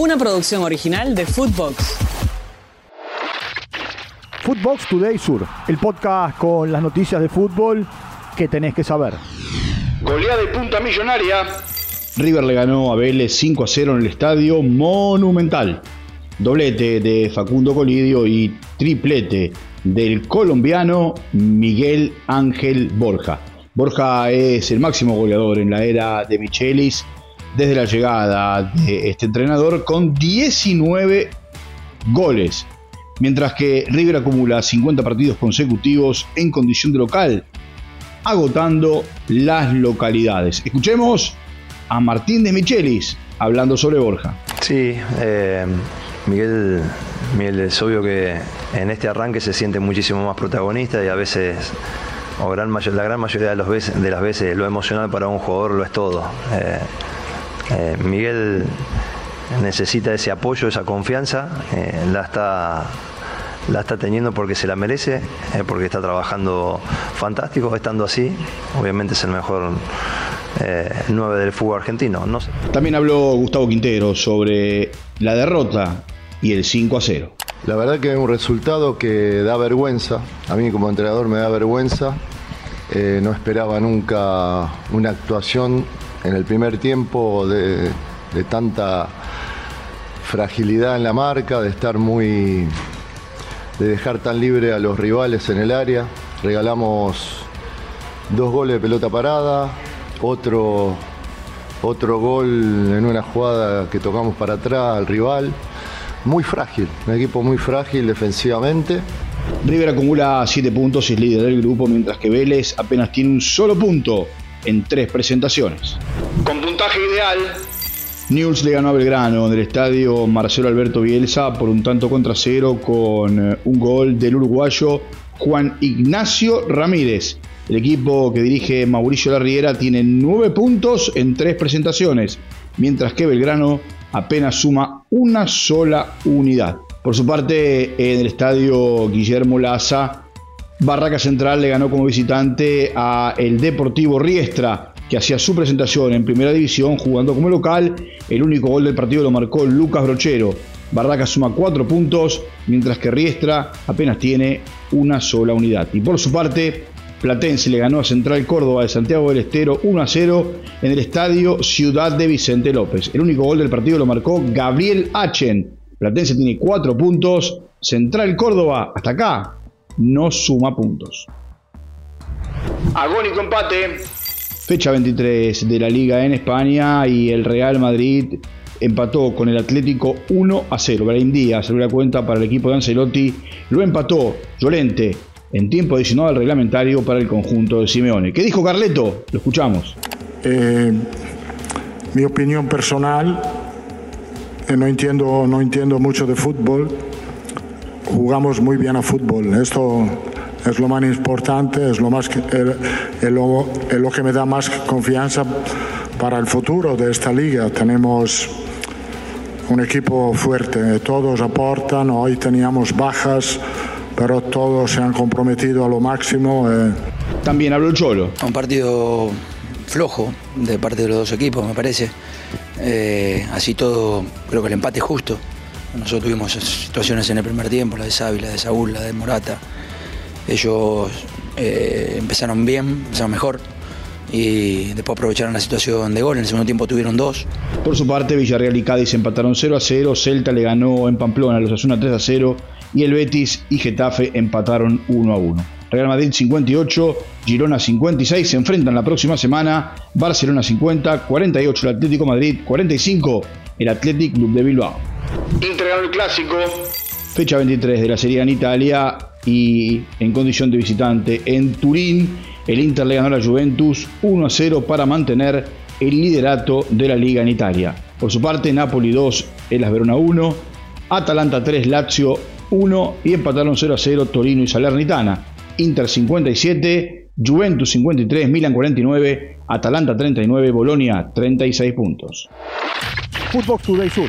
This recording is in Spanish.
una producción original de Footbox. Footbox Today Sur, el podcast con las noticias de fútbol que tenés que saber. Goleada y punta millonaria. River le ganó a Vélez 5 a 0 en el estadio Monumental. Doblete de Facundo Colidio y triplete del colombiano Miguel Ángel Borja. Borja es el máximo goleador en la era de Michelis desde la llegada de este entrenador con 19 goles, mientras que River acumula 50 partidos consecutivos en condición de local, agotando las localidades. Escuchemos a Martín de Michelis hablando sobre Borja. Sí, eh, Miguel, Miguel es obvio que en este arranque se siente muchísimo más protagonista y a veces o la gran mayoría de, los veces, de las veces lo emocional para un jugador lo es todo. Eh, eh, Miguel necesita ese apoyo, esa confianza, eh, la, está, la está teniendo porque se la merece, porque está trabajando fantástico, estando así, obviamente es el mejor 9 del fútbol argentino. No También habló Gustavo Quintero sobre la derrota y el 5 a 0. La verdad que es un resultado que da vergüenza, a mí como entrenador me da vergüenza, eh, no esperaba nunca una actuación en el primer tiempo de, tanta fragilidad en la marca, de estar muy. de dejar tan libre a los rivales en el área. Regalamos dos goles de pelota parada, otro, otro gol en una jugada que tocamos para atrás al rival. Muy frágil, un equipo muy frágil defensivamente. River acumula 7 puntos y es líder del grupo, mientras que Vélez apenas tiene un solo punto en tres presentaciones. Con puntaje ideal. News le ganó a Belgrano en el estadio Marcelo Alberto Bielsa por un tanto contra cero con eh, un gol del uruguayo Juan Ignacio Ramírez. El equipo que dirige Mauricio Larriera tiene 9 puntos en tres presentaciones, mientras que Belgrano apenas suma una sola unidad. Por su parte, en el estadio Guillermo Laza, Barraca Central le ganó como visitante a el Deportivo Riestra, que hacía su presentación en primera división jugando como local. El único gol del partido lo marcó Lucas Brochero. Barraca suma cuatro puntos, mientras que Riestra apenas tiene una sola unidad. Y por su parte, Platense le ganó a Central Córdoba de Santiago del Estero 1 a 0 en el estadio Ciudad de Vicente López. El único gol del partido lo marcó Gabriel Achen. Platense tiene 4 puntos. Central Córdoba, hasta acá, no suma puntos. Agónico empate. Fecha 23 de la liga en España y el Real Madrid empató con el Atlético 1 a 0. Brain Díaz salió la cuenta para el equipo de Ancelotti. Lo empató Llorente en tiempo adicional al reglamentario para el conjunto de Simeone. ¿Qué dijo Carleto? Lo escuchamos. Eh, mi opinión personal, eh, no, entiendo, no entiendo mucho de fútbol, jugamos muy bien a fútbol. Esto es lo más importante, es lo, más que, lo, es lo que me da más confianza para el futuro de esta liga. Tenemos un equipo fuerte, todos aportan, hoy teníamos bajas pero todos se han comprometido a lo máximo. Eh. También habló el Cholo. Un partido flojo de parte de los dos equipos, me parece. Eh, así todo, creo que el empate es justo. Nosotros tuvimos situaciones en el primer tiempo, la de Sábila, la de Saúl, la de Morata. Ellos eh, empezaron bien, empezaron mejor y después aprovecharon la situación de gol. En el segundo tiempo tuvieron dos. Por su parte, Villarreal y Cádiz empataron 0 a 0. Celta le ganó en Pamplona a los Asuna 3 a 0 y el Betis y Getafe empataron 1 a 1. Real Madrid 58, Girona 56 se enfrentan la próxima semana, Barcelona 50, 48 el Atlético Madrid, 45 el Athletic Club de Bilbao. Inter el clásico. Fecha 23 de la Serie en Italia y en condición de visitante en Turín, el Inter le ganó a la Juventus 1 a 0 para mantener el liderato de la liga en Italia. Por su parte, Napoli 2, Elas Verona 1, Atalanta 3, Lazio 1 y empataron 0 a 0 Torino y Salernitana. Inter 57, Juventus 53, Milan 49, Atalanta 39, Bolonia 36 puntos. Footbox Today Sur.